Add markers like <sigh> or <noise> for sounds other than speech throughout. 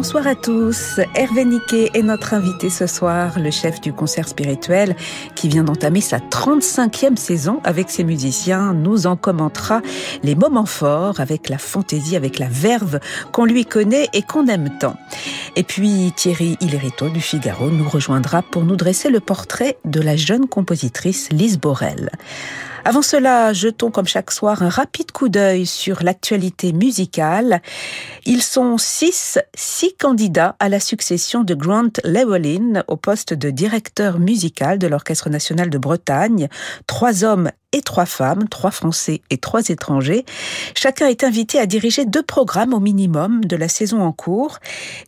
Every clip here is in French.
Bonsoir à tous. Hervé Niquet est notre invité ce soir, le chef du concert spirituel qui vient d'entamer sa 35e saison avec ses musiciens, nous en commentera les moments forts avec la fantaisie, avec la verve qu'on lui connaît et qu'on aime tant. Et puis Thierry Hillerito du Figaro nous rejoindra pour nous dresser le portrait de la jeune compositrice Lise Borel. Avant cela, jetons comme chaque soir un rapide coup d'œil sur l'actualité musicale. Ils sont six, six candidats à la succession de Grant Llewellyn au poste de directeur musical de l'Orchestre national de Bretagne. Trois hommes et trois femmes, trois Français et trois étrangers. Chacun est invité à diriger deux programmes au minimum de la saison en cours.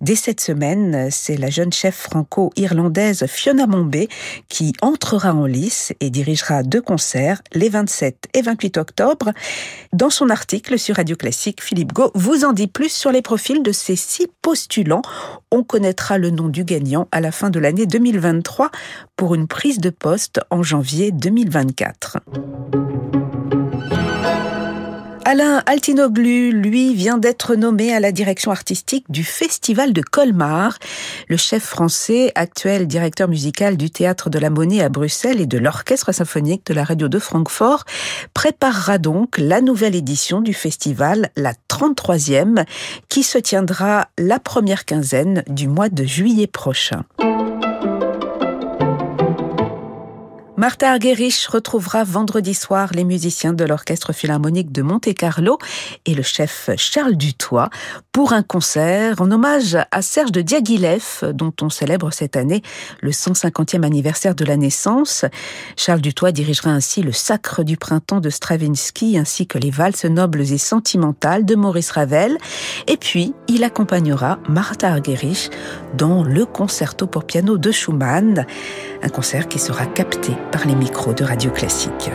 Dès cette semaine, c'est la jeune chef franco-irlandaise Fiona Mombé qui entrera en lice et dirigera deux concerts les 27 et 28 octobre. Dans son article sur Radio Classique, Philippe Gau vous en dit plus sur les profils de ces six postulants. On connaîtra le nom du gagnant à la fin de l'année 2023 pour une prise de poste en janvier 2024. Alain Altinoglu, lui, vient d'être nommé à la direction artistique du Festival de Colmar. Le chef français, actuel directeur musical du Théâtre de la Monnaie à Bruxelles et de l'Orchestre symphonique de la Radio de Francfort, préparera donc la nouvelle édition du festival, la 33e, qui se tiendra la première quinzaine du mois de juillet prochain. Martha Argerich retrouvera vendredi soir les musiciens de l'Orchestre Philharmonique de Monte-Carlo et le chef Charles Dutoit pour un concert en hommage à Serge de Diaghilev, dont on célèbre cette année le 150e anniversaire de la naissance. Charles Dutoit dirigera ainsi le Sacre du printemps de Stravinsky ainsi que les valses nobles et sentimentales de Maurice Ravel. Et puis, il accompagnera Martha Argerich dans le concerto pour piano de Schumann, un concert qui sera capté par les micros de Radio Classique.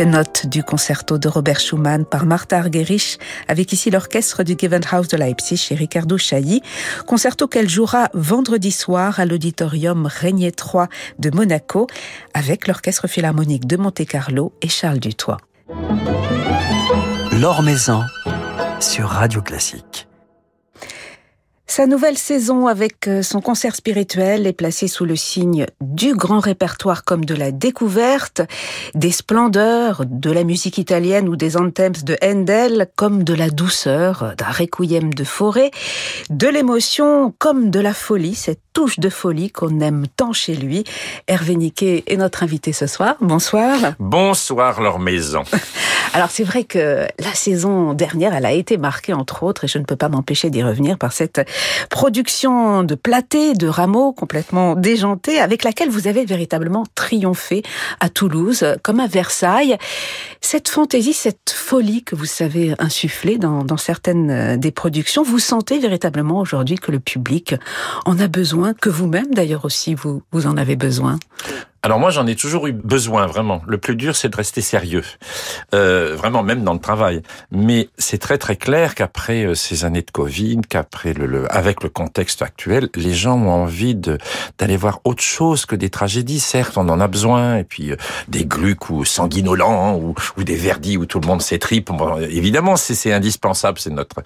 Quelques notes du concerto de Robert Schumann par Martha Argerich avec ici l'orchestre du Gewandhaus de Leipzig et Ricardo Chailly. Concerto qu'elle jouera vendredi soir à l'auditorium Régnier 3 de Monaco avec l'orchestre philharmonique de Monte-Carlo et Charles Dutoit. Sur Radio Classique. Sa nouvelle saison avec euh, son concert spirituel est placée sous le signe du grand répertoire comme de la découverte, des splendeurs de la musique italienne ou des anthems de Handel comme de la douceur d'un requiem de forêt, de l'émotion comme de la folie, cette touche de folie qu'on aime tant chez lui. Hervé Niquet est notre invité ce soir. Bonsoir. Bonsoir leur maison. <laughs> Alors c'est vrai que la saison dernière, elle a été marquée entre autres, et je ne peux pas m'empêcher d'y revenir, par cette production de Platé, de Rameau, complètement déjantée, avec laquelle vous avez véritablement triomphé à Toulouse, comme à Versailles. Cette fantaisie, cette folie que vous savez insuffler dans, dans certaines euh, des productions, vous sentez véritablement aujourd'hui que le public en a besoin, que vous-même d'ailleurs aussi, vous, vous en avez besoin? Alors moi, j'en ai toujours eu besoin, vraiment. Le plus dur, c'est de rester sérieux, euh, vraiment, même dans le travail. Mais c'est très très clair qu'après euh, ces années de Covid, qu'après le, avec le contexte actuel, les gens ont envie d'aller voir autre chose que des tragédies. Certes, on en a besoin, et puis euh, des gluques ou sanguinolents ou, ou des verdis où tout le monde s'étripe. Bon, évidemment, c'est indispensable, c'est notre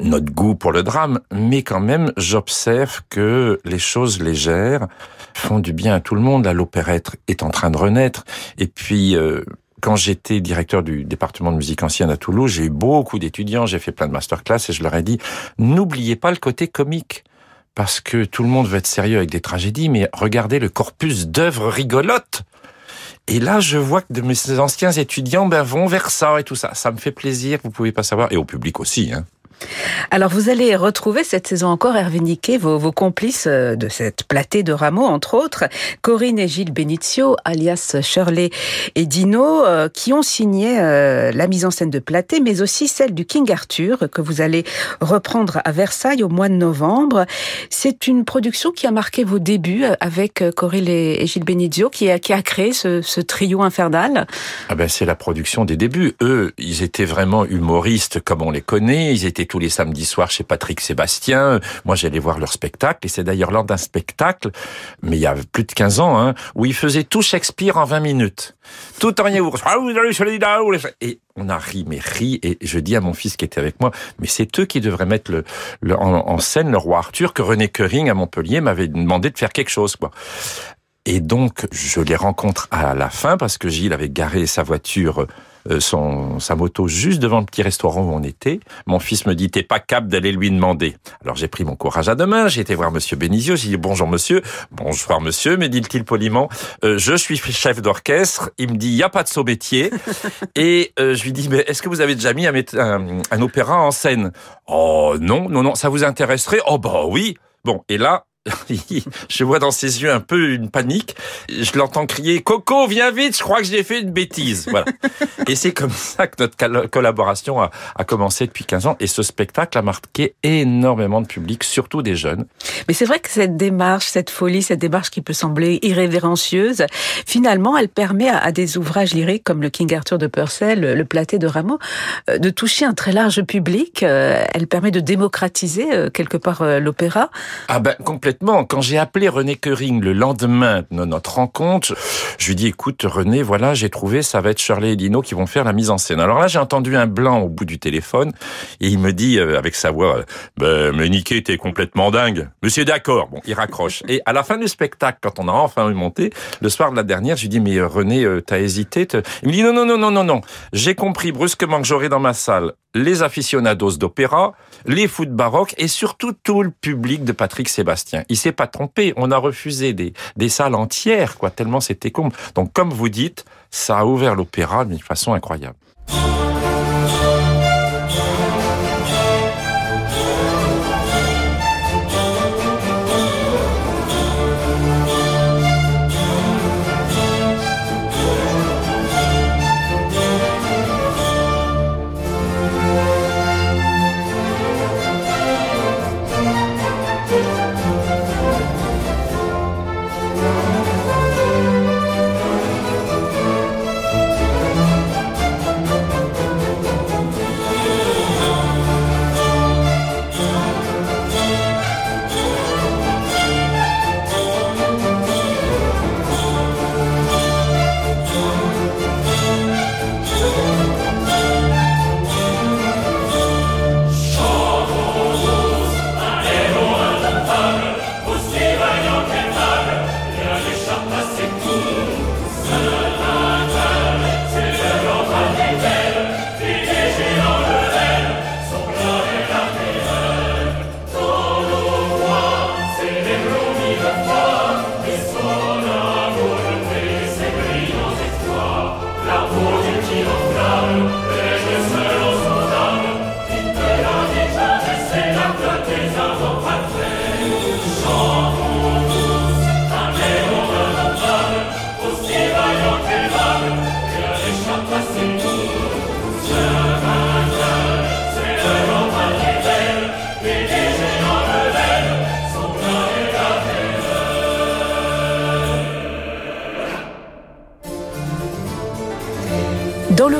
notre goût pour le drame. Mais quand même, j'observe que les choses légères font du bien à tout le monde. À l'opéra est en train de renaître. Et puis, euh, quand j'étais directeur du département de musique ancienne à Toulouse, j'ai eu beaucoup d'étudiants, j'ai fait plein de masterclass et je leur ai dit, n'oubliez pas le côté comique. Parce que tout le monde veut être sérieux avec des tragédies, mais regardez le corpus d'œuvres rigolotes. Et là, je vois que de mes anciens étudiants ben, vont vers ça et tout ça. Ça me fait plaisir, vous pouvez pas savoir. Et au public aussi. Hein. Alors vous allez retrouver cette saison encore, Hervé Niquet, vos, complices euh, de cette platée de rameaux, entre autres, Corinne et Gilles Benizio, alias Shirley et Dino, euh, qui ont signé euh, la mise en scène de platée, mais aussi celle du King Arthur, que vous allez reprendre à Versailles au mois de novembre. C'est une production qui a marqué vos débuts avec Corinne et Gilles Benizio, qui a, qui a créé ce, ce trio infernal. Ah ben c'est la production des débuts. Eux, ils étaient vraiment humoristes comme on les connaît, ils étaient tous les samedis soirs chez Patrick Sébastien. Moi, j'allais voir leur spectacle. Et c'est d'ailleurs lors d'un spectacle, mais il y a plus de 15 ans, hein, où ils faisaient tout Shakespeare en 20 minutes. Tout en rien Et on a ri, mais ri. Et je dis à mon fils qui était avec moi, mais c'est eux qui devraient mettre le, en, scène le roi Arthur que René Coering à Montpellier m'avait demandé de faire quelque chose, quoi. Et donc, je les rencontre à la fin parce que Gilles avait garé sa voiture son, sa moto juste devant le petit restaurant où on était. Mon fils me dit, t'es pas capable d'aller lui demander. Alors j'ai pris mon courage à deux mains, j'ai été voir monsieur Benizio, j'ai dit, bonjour monsieur, bonjour monsieur, me dit-il poliment, euh, je suis chef d'orchestre, il me dit, il y a pas de saut métier. <laughs> Et euh, je lui dis, mais est-ce que vous avez déjà mis un, un, un opéra en scène? Oh non, non, non, ça vous intéresserait? Oh bah oui. Bon, et là, <laughs> je vois dans ses yeux un peu une panique. Je l'entends crier Coco, viens vite, je crois que j'ai fait une bêtise. Voilà. <laughs> et c'est comme ça que notre collaboration a, a, commencé depuis 15 ans. Et ce spectacle a marqué énormément de public, surtout des jeunes. Mais c'est vrai que cette démarche, cette folie, cette démarche qui peut sembler irrévérencieuse, finalement, elle permet à, des ouvrages lyriques comme le King Arthur de Purcell, le, Platé de Rameau, euh, de toucher un très large public. Euh, elle permet de démocratiser euh, quelque part l'opéra. Ah ben complètement quand j'ai appelé René Coering le lendemain de notre rencontre, je lui dis écoute René, voilà, j'ai trouvé, ça va être Shirley et Dino qui vont faire la mise en scène. Alors là, j'ai entendu un blanc au bout du téléphone et il me dit euh, avec sa voix, ben, mais Niquet, t'es complètement dingue. Monsieur d'accord. Bon, il raccroche. Et à la fin du spectacle, quand on a enfin eu monté, le soir de la dernière, je lui dis mais euh, René, euh, t'as hésité Il me dit non, non, non, non, non, non. J'ai compris brusquement que j'aurais dans ma salle les aficionados d'opéra, les foot baroques et surtout tout le public de Patrick Sébastien. Il s'est pas trompé, on a refusé des, des salles entières, quoi, tellement c'était con. Donc comme vous dites, ça a ouvert l'opéra d'une façon incroyable.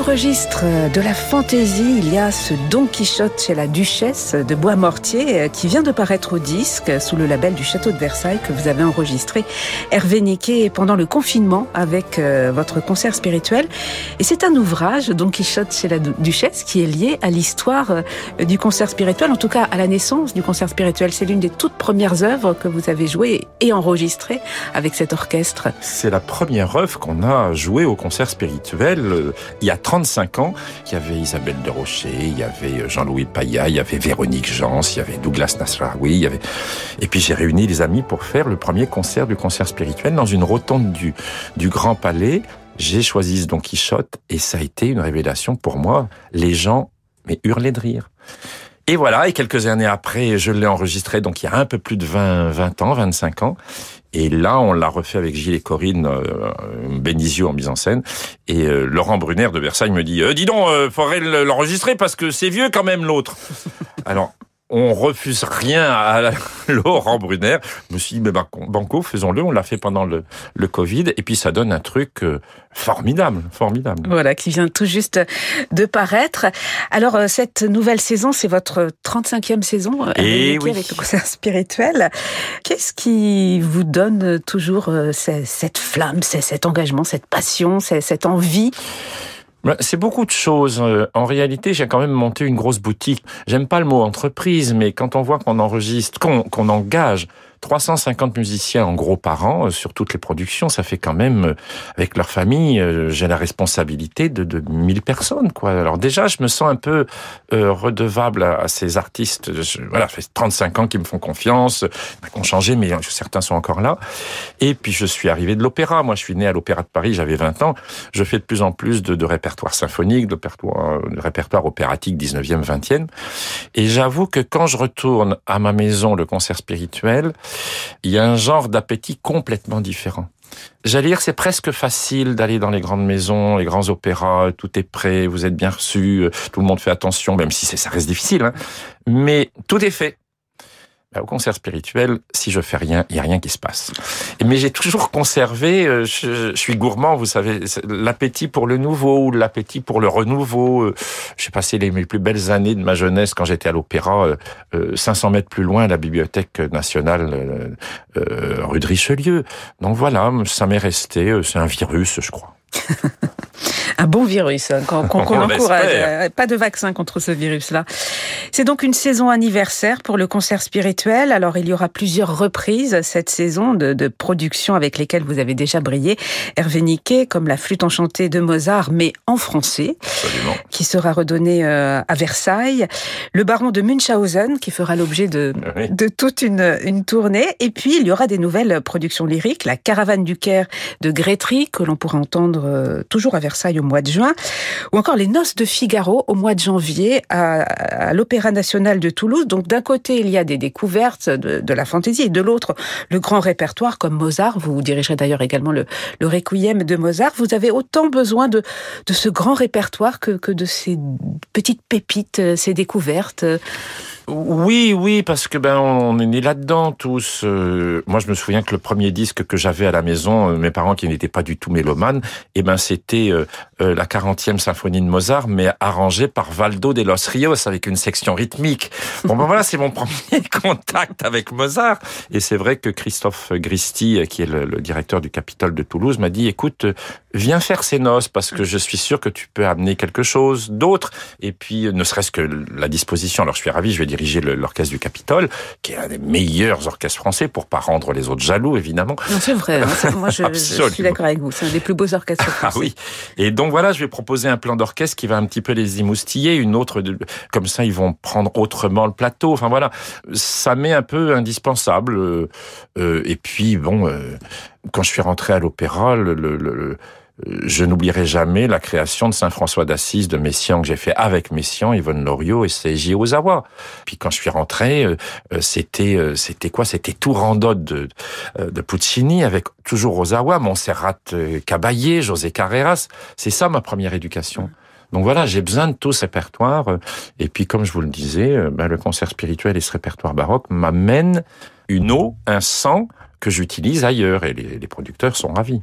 Le registre de la fantaisie, il y a ce Don Quichotte chez la Duchesse de Bois-Mortier qui vient de paraître au disque sous le label du Château de Versailles que vous avez enregistré, Hervé Niquet, pendant le confinement avec euh, votre concert spirituel. Et c'est un ouvrage, Don Quichotte chez la Duchesse, qui est lié à l'histoire euh, du concert spirituel, en tout cas à la naissance du concert spirituel. C'est l'une des toutes premières œuvres que vous avez jouées et enregistrées avec cet orchestre. C'est la première œuvre qu'on a jouée au concert spirituel euh, il y a 35 ans, il y avait Isabelle de Rocher, il y avait Jean-Louis Paya, il y avait Véronique Jans, il y avait Douglas Nasraoui, il y avait... Et puis j'ai réuni les amis pour faire le premier concert du concert spirituel dans une rotonde du, du Grand Palais. J'ai choisi Don Quichotte et ça a été une révélation pour moi. Les gens, mais hurlaient de rire. Et voilà, et quelques années après, je l'ai enregistré, donc il y a un peu plus de 20, 20 ans, 25 ans. Et là, on l'a refait avec Gilles et Corinne euh, Benizio en mise en scène. Et euh, Laurent Brunner de Versailles me dit euh, Dis donc, euh, faudrait l'enregistrer parce que c'est vieux quand même l'autre. Alors, on refuse rien à <laughs> Laurent Brunner. Je me suis dit, mais banco, faisons-le. On l'a fait pendant le, le Covid. Et puis, ça donne un truc euh, formidable, formidable. Voilà, qui vient tout juste de paraître. Alors, euh, cette nouvelle saison, c'est votre 35e saison euh, Et oui. avec le concert spirituel. Qu'est-ce qui vous donne toujours cette flamme, cet engagement, cette passion, cette envie? C'est beaucoup de choses. Euh, en réalité, j'ai quand même monté une grosse boutique. J'aime pas le mot entreprise, mais quand on voit qu'on enregistre, qu'on engage 350 musiciens en gros par an euh, sur toutes les productions, ça fait quand même, euh, avec leur famille, euh, j'ai la responsabilité de, de 1000 personnes. quoi. Alors déjà, je me sens un peu redevable à, ces artistes. voilà, ça fait 35 ans qu'ils me font confiance, qui ont changé, mais certains sont encore là. Et puis je suis arrivé de l'opéra. Moi, je suis né à l'Opéra de Paris, j'avais 20 ans. Je fais de plus en plus de, de répertoire symphonique, de répertoire, de répertoire opératique 19e, 20e. Et j'avoue que quand je retourne à ma maison, le concert spirituel, il y a un genre d'appétit complètement différent. J'allais dire, c'est presque facile d'aller dans les grandes maisons, les grands opéras, tout est prêt, vous êtes bien reçus, tout le monde fait attention, même si ça reste difficile. Hein. Mais tout est fait. Bah, au concert spirituel, si je fais rien, il y a rien qui se passe. Mais j'ai toujours conservé, euh, je, suis gourmand, vous savez, l'appétit pour le nouveau, l'appétit pour le renouveau. Euh, j'ai passé les, plus belles années de ma jeunesse quand j'étais à l'opéra, 500 euh, mètres plus loin, à la Bibliothèque nationale rue de Richelieu. Donc voilà, ça m'est resté, c'est un virus, je crois. <laughs> un bon virus hein, qu'on <laughs> encourage. Euh, pas de vaccin contre ce virus-là. C'est donc une saison anniversaire pour le concert spirituel. Alors il y aura plusieurs reprises cette saison de, de production avec lesquelles vous avez déjà brillé. Hervé Niquet, comme la flûte enchantée de Mozart, mais en français, Absolument. qui sera redonnée euh, à Versailles. Le baron de Munchausen, qui fera l'objet de, oui. de toute une, une tournée. Et puis il y aura des nouvelles productions lyriques, la Caravane du Caire de Grétry, que l'on pourra entendre euh, toujours à Versailles au mois de juin, ou encore les Noces de Figaro au mois de janvier à, l'Opéra national de Toulouse. Donc d'un côté, il y a des découvertes de, de la fantaisie, et de l'autre, le grand répertoire comme Mozart. Vous dirigerez d'ailleurs également le, le Requiem de Mozart. Vous avez autant besoin de, de ce grand répertoire que, que de ces petites pépites, ces découvertes. Oui, oui, parce que ben on est nés là-dedans tous. Euh, moi, je me souviens que le premier disque que j'avais à la maison, euh, mes parents qui n'étaient pas du tout mélomanes, eh ben c'était euh, euh la 40e symphonie de Mozart, mais arrangée par Valdo de Los Rios avec une section rythmique. Bon ben voilà, c'est mon <laughs> premier contact avec Mozart. Et c'est vrai que Christophe Gristi, qui est le, le directeur du Capitole de Toulouse, m'a dit "Écoute, viens faire ces noces parce que je suis sûr que tu peux amener quelque chose d'autre." Et puis, ne serait-ce que la disposition. Alors, je suis ravi. Je vais diriger l'orchestre du Capitole, qui est un des meilleurs orchestres français, pour pas rendre les autres jaloux, évidemment. C'est vrai, hein, moi je, <laughs> je suis d'accord avec vous, c'est un des plus beaux orchestres français. Ah oui, et donc voilà, je vais proposer un plan d'orchestre qui va un petit peu les émoustiller, une autre, comme ça ils vont prendre autrement le plateau, enfin voilà, ça m'est un peu indispensable. Euh, euh, et puis bon, euh, quand je suis rentré à l'opéra, le, le, le je n'oublierai jamais la création de Saint François d'Assise de Messiaen que j'ai fait avec Messiaen, Yvonne Loriot et Seiji Ozawa. Puis quand je suis rentré, c'était c'était quoi? C'était tout Randot de, de Puccini avec toujours Ozawa, Montserrat Caballé, José Carreras. C'est ça ma première éducation. Donc voilà, j'ai besoin de tout ce répertoire. Et puis, comme je vous le disais, ben, le concert spirituel et ce répertoire baroque m'amènent une eau, un sang que j'utilise ailleurs. Et les, les producteurs sont ravis.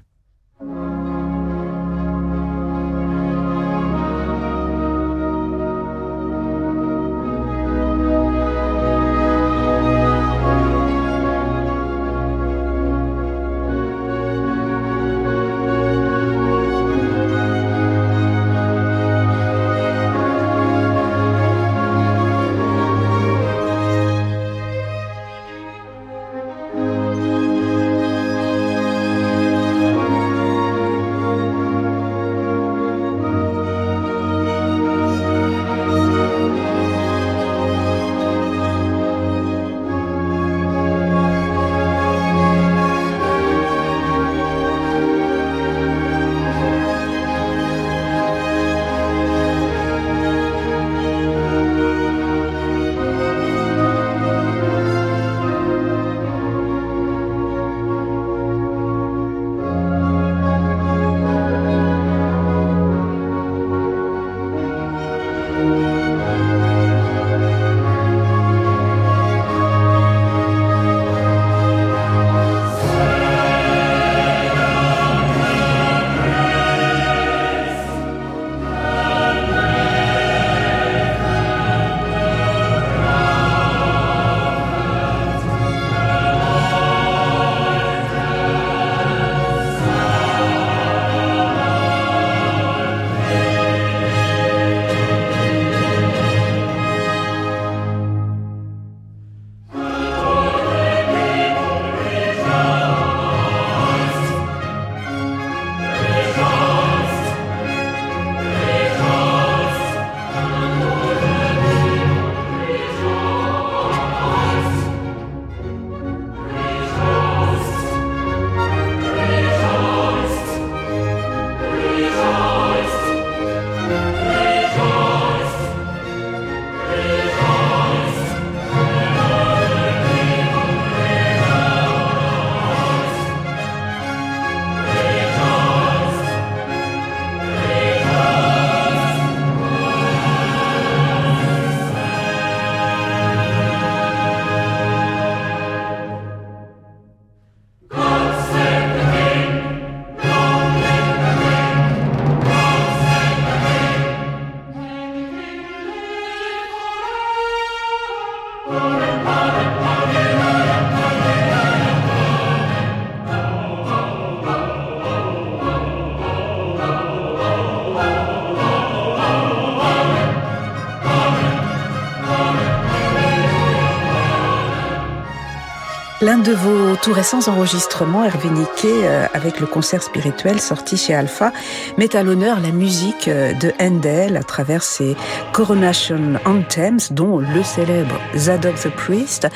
L'un de vos tout récents enregistrements, Hervé Niquet, euh, avec le concert spirituel sorti chez Alpha, met à l'honneur la musique euh, de Handel à travers ses Coronation Anthems, dont le célèbre Zadok the Priest.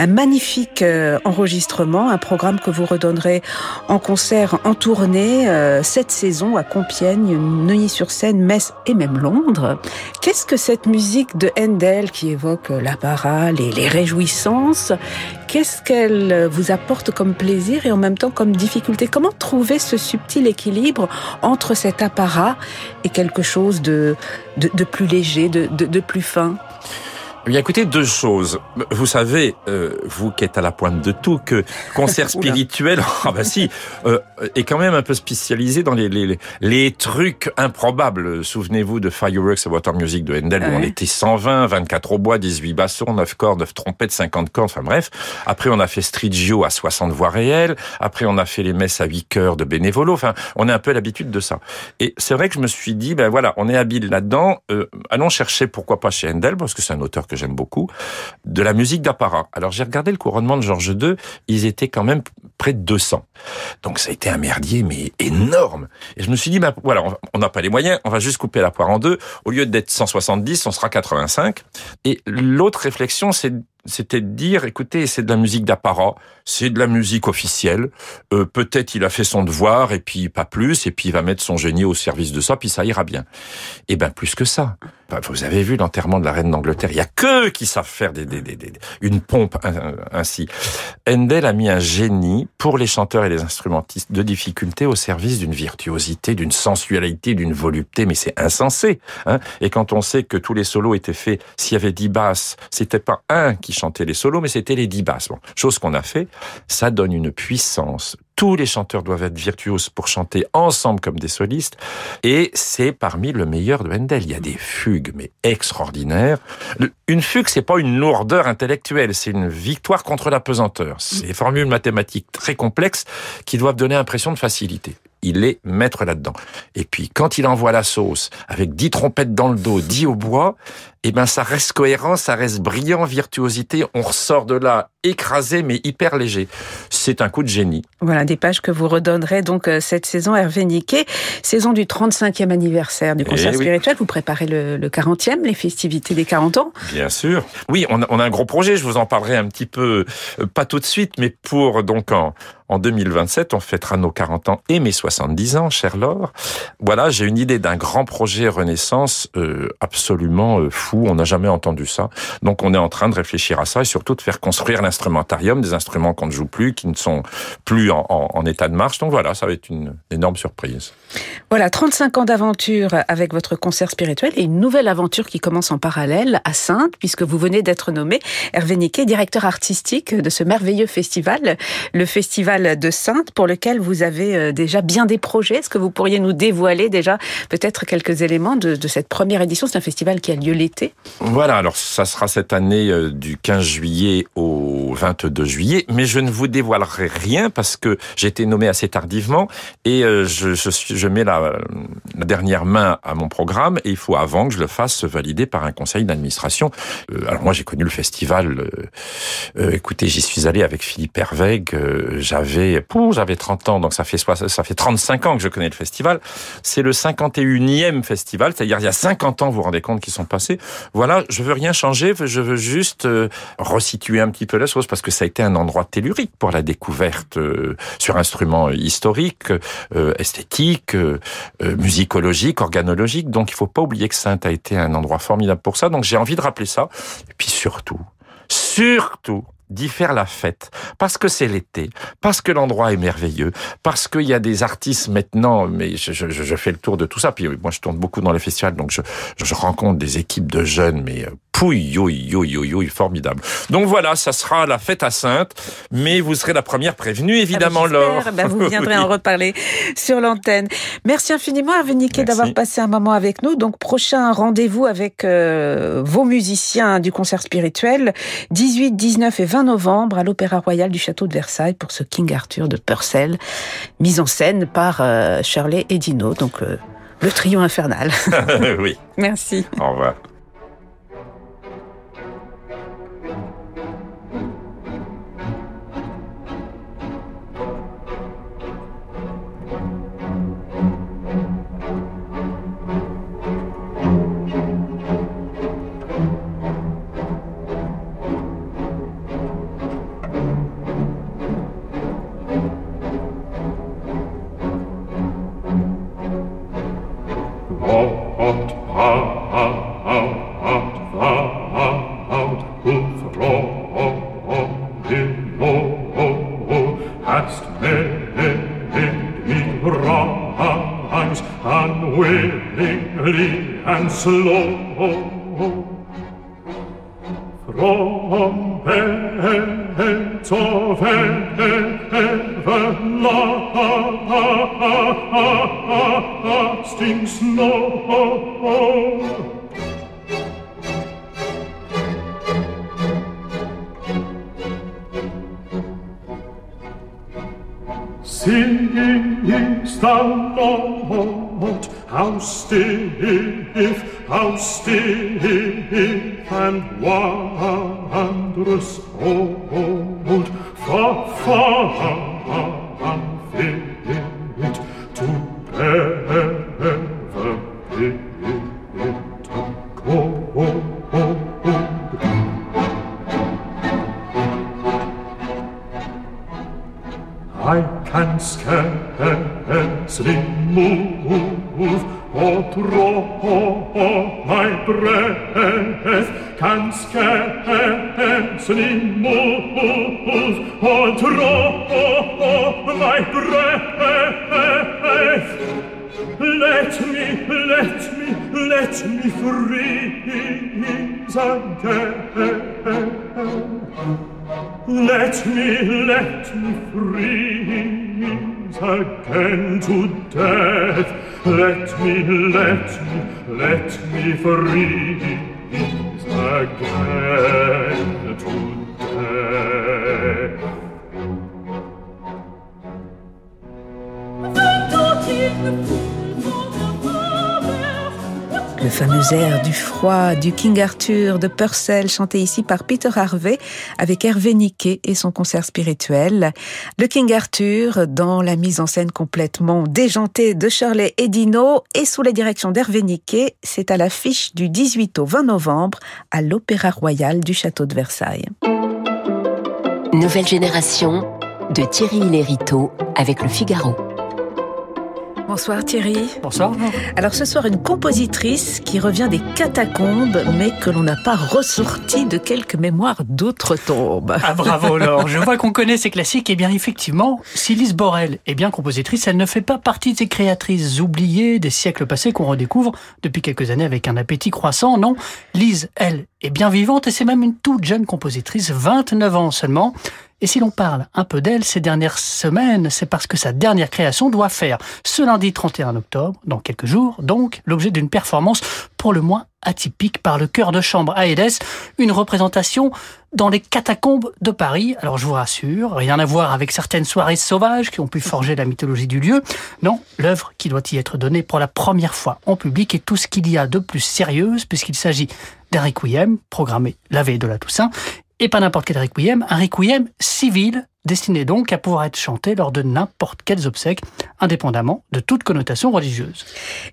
Un magnifique euh, enregistrement, un programme que vous redonnerez en concert en tournée cette saison à Compiègne, Neuilly-sur-Seine, Metz et même Londres. Qu'est-ce que cette musique de Handel qui évoque la parole et les réjouissances, qu'est-ce qu'elle vous apporte comme plaisir et en même temps comme difficulté? Comment trouver ce subtil équilibre entre cet apparat et quelque chose de, plus léger, de, plus fin? Bien, écoutez, deux choses. Vous savez, euh, vous qui êtes à la pointe de tout, que concert <laughs> spirituel, <laughs> ah bah si, euh, est quand même un peu spécialisé dans les, les, les trucs improbables. Souvenez-vous de Fireworks et Water Music de Handel, où on était 120, 24 au bois, 18 bassons, 9 cordes, 9 trompettes, 50 cordes, enfin bref. Après, on a fait Strigio à 60 voix réelles. Après, on a fait les messes à 8 chœurs de Bénévolo. Enfin, on a un peu l'habitude de ça. Et c'est vrai que je me suis dit, ben voilà, on est habile là-dedans. Euh, allons chercher, pourquoi pas chez Handel, parce que c'est un auteur que j'aime beaucoup, de la musique d'apparat. Alors j'ai regardé le couronnement de Georges II, ils étaient quand même près de 200. Donc ça a été un merdier, mais énorme. Et je me suis dit, bah, voilà, on n'a pas les moyens, on va juste couper la poire en deux. Au lieu d'être 170, on sera 85. Et l'autre réflexion, c'était de dire, écoutez, c'est de la musique d'apparat, c'est de la musique officielle. Euh, Peut-être il a fait son devoir et puis pas plus, et puis il va mettre son génie au service de ça, puis ça ira bien. Eh ben plus que ça. Bah, vous avez vu l'enterrement de la reine d'Angleterre. Il y a que qui savent faire des, des, des, une pompe ainsi. Handel a mis un génie pour les chanteurs et les instrumentistes de difficulté au service d'une virtuosité, d'une sensualité, d'une volupté. Mais c'est insensé. Hein et quand on sait que tous les solos étaient faits, s'il y avait dix basses, c'était pas un qui chantait les solos, mais c'était les dix basses. Bon, chose qu'on a fait, ça donne une puissance tous les chanteurs doivent être virtuoses pour chanter ensemble comme des solistes. Et c'est parmi le meilleur de Handel. Il y a des fugues, mais extraordinaires. Une fugue, c'est pas une lourdeur intellectuelle, c'est une victoire contre la pesanteur. C'est des formules mathématiques très complexes qui doivent donner l'impression de facilité il est maître là-dedans. Et puis, quand il envoie la sauce, avec dix trompettes dans le dos, dix au bois, eh ben, ça reste cohérent, ça reste brillant, virtuosité. On ressort de là écrasé, mais hyper léger. C'est un coup de génie. Voilà, des pages que vous redonnerez donc euh, cette saison, Hervé Niquet. Saison du 35e anniversaire du concert eh spirituel. Vous préparez le, 40e, les festivités des 40 ans. Bien sûr. Oui, on a, on a un gros projet. Je vous en parlerai un petit peu, euh, pas tout de suite, mais pour donc en, en 2027, on fêtera nos 40 ans et mes 70 ans, cher Laure. Voilà, j'ai une idée d'un grand projet Renaissance euh, absolument euh, On n'a jamais entendu ça. Donc, on est en train de réfléchir à ça et surtout de faire construire l'instrumentarium, des instruments qu'on ne joue plus, qui ne sont plus en, en, état de marche. Donc voilà, ça va être une énorme surprise. Voilà, 35 ans d'aventure avec votre concert spirituel et une nouvelle aventure qui commence en parallèle à Sainte, puisque vous venez d'être nommé Hervé Niquet, directeur artistique de ce merveilleux festival, le festival de Sainte pour lequel vous avez euh, déjà bien des projets. Est-ce que vous pourriez nous dévoiler déjà peut-être quelques éléments de, cette première édition? C'est un festival qui a lieu l'été. Voilà, alors ça sera cette année euh, du 15 juillet au 22 juillet, mais je ne vous dévoilerai rien parce que j'ai été nommé assez tardivement et euh, je, mets la, dernière main à mon programme et il faut avant que je le fasse valider par un conseil d'administration. alors moi j'ai connu le festival, écoutez j'y suis allé avec Philippe Hervègue, j'avais j'avais, j'avais 30 ans, donc ça fait, ça fait 35 ans que je connais le festival. C'est le 51e festival, c'est-à-dire il y a 50 ans, vous vous rendez compte qu'ils sont passés. Voilà, je veux rien changer, je veux juste euh, resituer un petit peu la chose parce que ça a été un endroit tellurique pour la découverte euh, sur instruments historiques, euh, esthétiques, musicologiques, organologiques. Donc il faut pas oublier que Sainte a été un endroit formidable pour ça. Donc j'ai envie de rappeler ça. Et puis surtout, surtout, d'y faire la fête, parce que c'est l'été, parce que l'endroit est merveilleux, parce qu'il y a des artistes maintenant, mais je, je, je, fais le tour de tout ça, puis moi je tourne beaucoup dans les festivals, donc je, je rencontre des équipes de jeunes, mais euh, pouille, yo, yo, formidable. Donc voilà, ça sera la fête à Sainte, mais vous serez la première prévenue, évidemment, ah Laure. Ben vous <laughs> viendrez en reparler sur l'antenne. Merci infiniment, Hervé Niquet, d'avoir passé un moment avec nous. Donc, prochain rendez-vous avec euh, vos musiciens du concert spirituel, 18, 19 et 20 novembre à l'Opéra Royal du Château de Versailles pour ce King Arthur de Purcell, mise en scène par euh, Shirley et Dino. Donc, euh, le trio infernal. <laughs> oui. Merci. Au revoir. gently and slow from beds of everlasting snow. Singing is the Lord, how still stiff, how stiff and wondrous old, far, far unfit scarcely move or draw my breath. Let me, let me, let me freeze again. Let me, let me freeze again to death. Let me, let me, let me freeze again to fameux air du froid du King Arthur de Purcell, chanté ici par Peter Harvey avec Hervé Niquet et son concert spirituel. Le King Arthur dans la mise en scène complètement déjantée de Shirley Edino et sous la direction d'Hervé Niquet. C'est à l'affiche du 18 au 20 novembre à l'Opéra Royal du Château de Versailles. Nouvelle génération de Thierry Lériteau avec le Figaro. Bonsoir Thierry. Bonsoir. Alors ce soir, une compositrice qui revient des catacombes, mais que l'on n'a pas ressorti de quelques mémoires d'autres tombes. Ah bravo <laughs> Laure, je vois qu'on connaît ces classiques. Et eh bien effectivement, si Lise Borel est bien compositrice, elle ne fait pas partie de ces créatrices oubliées des siècles passés qu'on redécouvre depuis quelques années avec un appétit croissant. Non, Lise, elle, est bien vivante et c'est même une toute jeune compositrice, 29 ans seulement. Et si l'on parle un peu d'elle ces dernières semaines, c'est parce que sa dernière création doit faire, ce lundi 31 octobre, dans quelques jours, donc, l'objet d'une performance pour le moins atypique par le chœur de chambre Aedes, une représentation dans les catacombes de Paris. Alors je vous rassure, rien à voir avec certaines soirées sauvages qui ont pu forger la mythologie du lieu. Non, l'œuvre qui doit y être donnée pour la première fois en public est tout ce qu'il y a de plus sérieuse puisqu'il s'agit d'un requiem programmé la veille de la Toussaint et pas n'importe quel requiem, un requiem civil destiné donc à pouvoir être chanté lors de n'importe quels obsèques, indépendamment de toute connotation religieuse.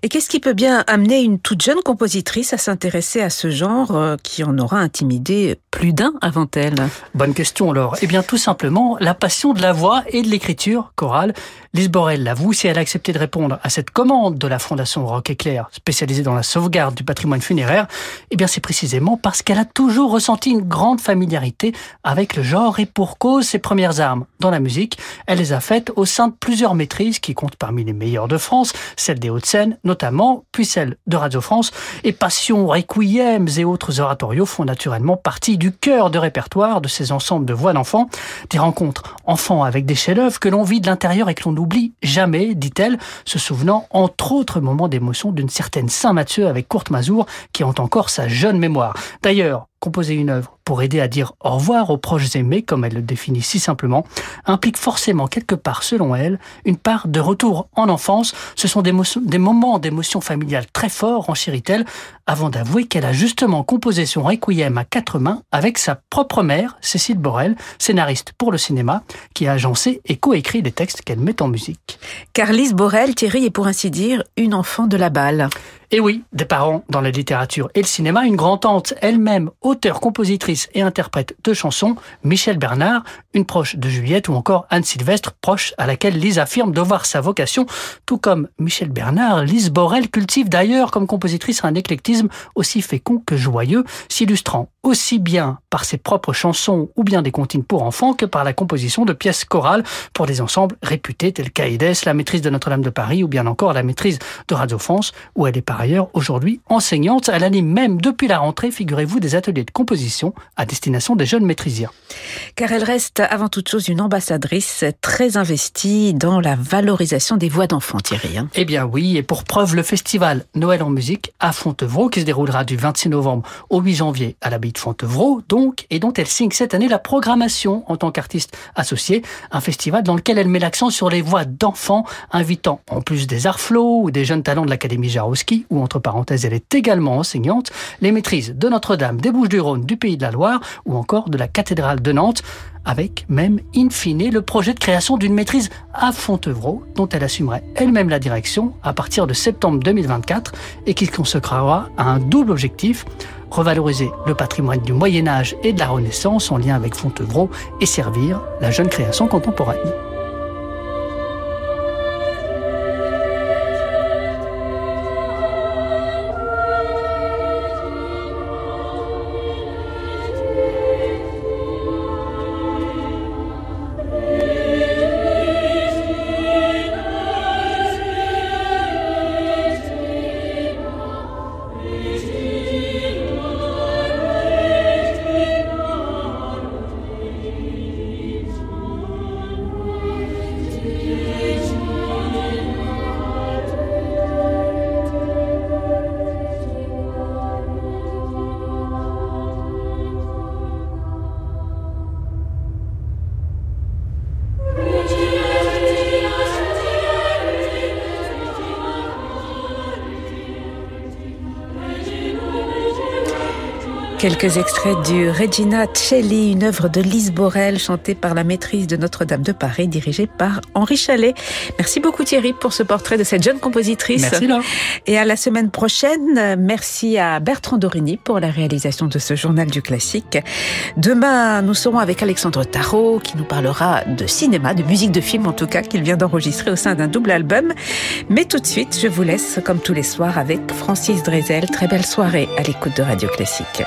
Et qu'est-ce qui peut bien amener une toute jeune compositrice à s'intéresser à ce genre euh, qui en aura intimidé plus d'un avant elle? Bonne question Laure. Eh bien tout simplement la passion de la voix et de l'écriture chorale. Lise Borel l'avoue, si elle a accepté de répondre à cette commande de la Fondation Rock Éclair, spécialisée dans la sauvegarde du patrimoine funéraire, eh bien c'est précisément parce qu'elle a toujours ressenti une grande familiarité avec le genre et pour cause ses premières dans la musique, elle les a faites au sein de plusieurs maîtrises qui comptent parmi les meilleures de France, celles des Hauts-de-Seine notamment, puis celles de Radio France, et Passion, Requiems et autres oratorios font naturellement partie du cœur de répertoire de ces ensembles de voix d'enfants, des rencontres enfants avec des chefs-d'œuvre que l'on vit de l'intérieur et que l'on n'oublie jamais, dit-elle, se souvenant entre autres moments d'émotion d'une certaine Saint-Mathieu avec Courte Mazour qui ont encore sa jeune mémoire. D'ailleurs, composer une œuvre pour aider à dire au revoir aux proches aimés, comme elle le définit si simplement, implique forcément quelque part, selon elle, une part de retour en enfance. Ce sont des, moments d'émotion familiale très forts, enchérit-elle, avant d'avouer qu'elle a justement composé son requiem à quatre mains avec sa propre mère, Cécile Borel, scénariste pour le cinéma, qui a agencé et coécrit les textes qu'elle met en musique. Carlise Borel, Thierry est pour ainsi dire une enfant de la balle. Et oui, des parents dans la littérature et le cinéma, une grand-tante, elle-même auteure, compositrice et interprète de chansons, Michel Bernard, une proche de Juliette ou encore Anne Sylvestre, proche à laquelle Lise affirme devoir sa vocation, tout comme Michel Bernard, Lise Borel cultive d'ailleurs comme compositrice un éclectisme aussi fécond que joyeux, s'illustrant aussi bien par ses propres chansons ou bien des comptines pour enfants que par la composition de pièces chorales pour des ensembles réputés tels qu'Aïdès, la maîtrise de Notre-Dame de Paris ou bien encore la maîtrise de Radio France, où elle est par ailleurs aujourd'hui enseignante. Elle anime même depuis la rentrée, figurez-vous, des ateliers de composition à destination des jeunes maîtrisiens. Car elle reste avant toute chose une ambassadrice très investie dans la valorisation des voix d'enfants, Thierry. Hein. Eh bien oui, et pour preuve, le festival Noël en musique à Fontevraud, qui se déroulera du 26 novembre au 8 janvier à l'abbaye de Fontevraud, donc, et dont elle signe cette année la programmation en tant qu'artiste associée, un festival dans lequel elle met l'accent sur les voix d'enfants, invitant en plus des arts ou des jeunes talents de l'Académie Jarowski, où entre parenthèses elle est également enseignante, les maîtrises de Notre-Dame, des Bouches-du-Rhône, du Pays de la Loire, ou encore de la cathédrale de Nantes avec même in fine le projet de création d'une maîtrise à Fontevraud dont elle assumerait elle-même la direction à partir de septembre 2024 et qui consacrera à un double objectif revaloriser le patrimoine du Moyen Âge et de la Renaissance en lien avec Fontevraud et servir la jeune création contemporaine. Quelques extraits du Regina Celli, une œuvre de Lise Borel chantée par la maîtrise de Notre-Dame de Paris, dirigée par Henri Chalet. Merci beaucoup Thierry pour ce portrait de cette jeune compositrice. Merci Et à la semaine prochaine. Merci à Bertrand Dorini pour la réalisation de ce journal du classique. Demain, nous serons avec Alexandre Tarot qui nous parlera de cinéma, de musique de film en tout cas, qu'il vient d'enregistrer au sein d'un double album. Mais tout de suite, je vous laisse comme tous les soirs avec Francis Drezel. Très belle soirée à l'écoute de Radio Classique.